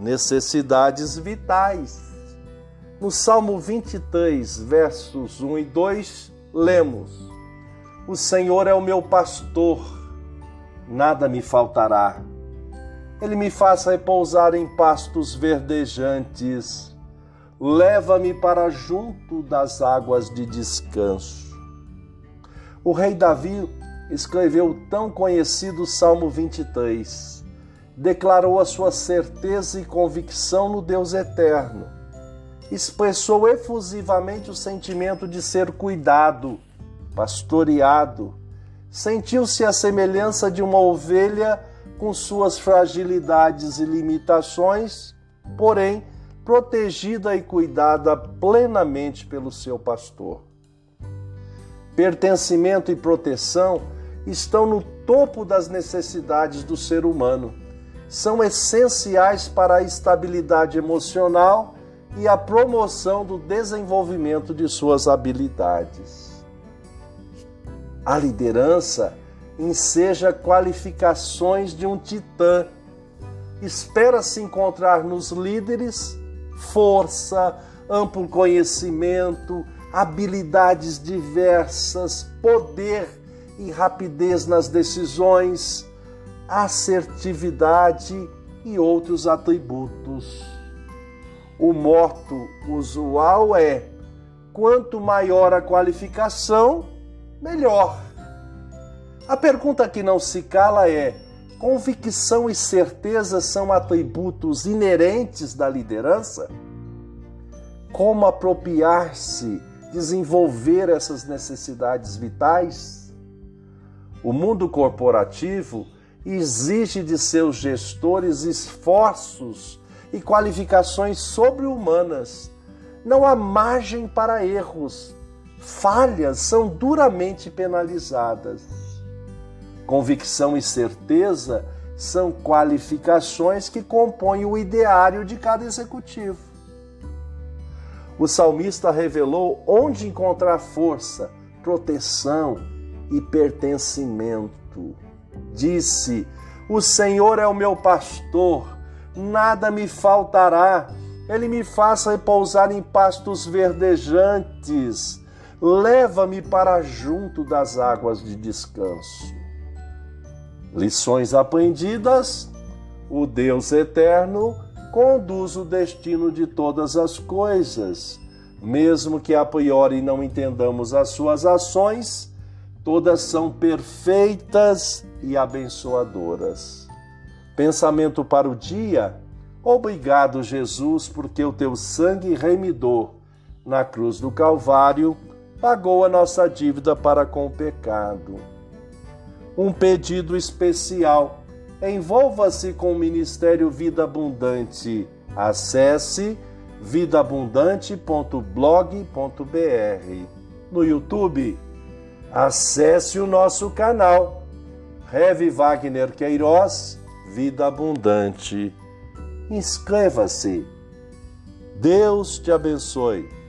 necessidades vitais. No Salmo 23, versos 1 e 2, lemos: O Senhor é o meu pastor, nada me faltará. Ele me faz repousar em pastos verdejantes, leva-me para junto das águas de descanso. O rei Davi escreveu o tão conhecido Salmo 23 declarou a sua certeza e convicção no Deus eterno. Expressou efusivamente o sentimento de ser cuidado, pastoreado. Sentiu-se a semelhança de uma ovelha com suas fragilidades e limitações, porém protegida e cuidada plenamente pelo seu pastor. Pertencimento e proteção estão no topo das necessidades do ser humano são essenciais para a estabilidade emocional e a promoção do desenvolvimento de suas habilidades. A liderança enseja qualificações de um titã. Espera-se encontrar nos líderes força, amplo conhecimento, habilidades diversas, poder e rapidez nas decisões assertividade e outros atributos. O moto usual é: quanto maior a qualificação, melhor. A pergunta que não se cala é: convicção e certeza são atributos inerentes da liderança? Como apropriar-se, desenvolver essas necessidades vitais? O mundo corporativo exige de seus gestores esforços e qualificações sobre-humanas. Não há margem para erros. Falhas são duramente penalizadas. Convicção e certeza são qualificações que compõem o ideário de cada executivo. O salmista revelou onde encontrar força, proteção e pertencimento. Disse: O Senhor é o meu pastor, nada me faltará. Ele me faz repousar em pastos verdejantes. Leva-me para junto das águas de descanso. Lições aprendidas: o Deus eterno conduz o destino de todas as coisas. Mesmo que a priori não entendamos as suas ações, todas são perfeitas e abençoadoras. Pensamento para o dia: Obrigado, Jesus, porque o teu sangue remidor na cruz do Calvário pagou a nossa dívida para com o pecado. Um pedido especial: envolva-se com o Ministério Vida Abundante. Acesse vidaabundante.blog.br. No YouTube, acesse o nosso canal. Reve Wagner Queiroz, Vida Abundante. Inscreva-se. Deus te abençoe.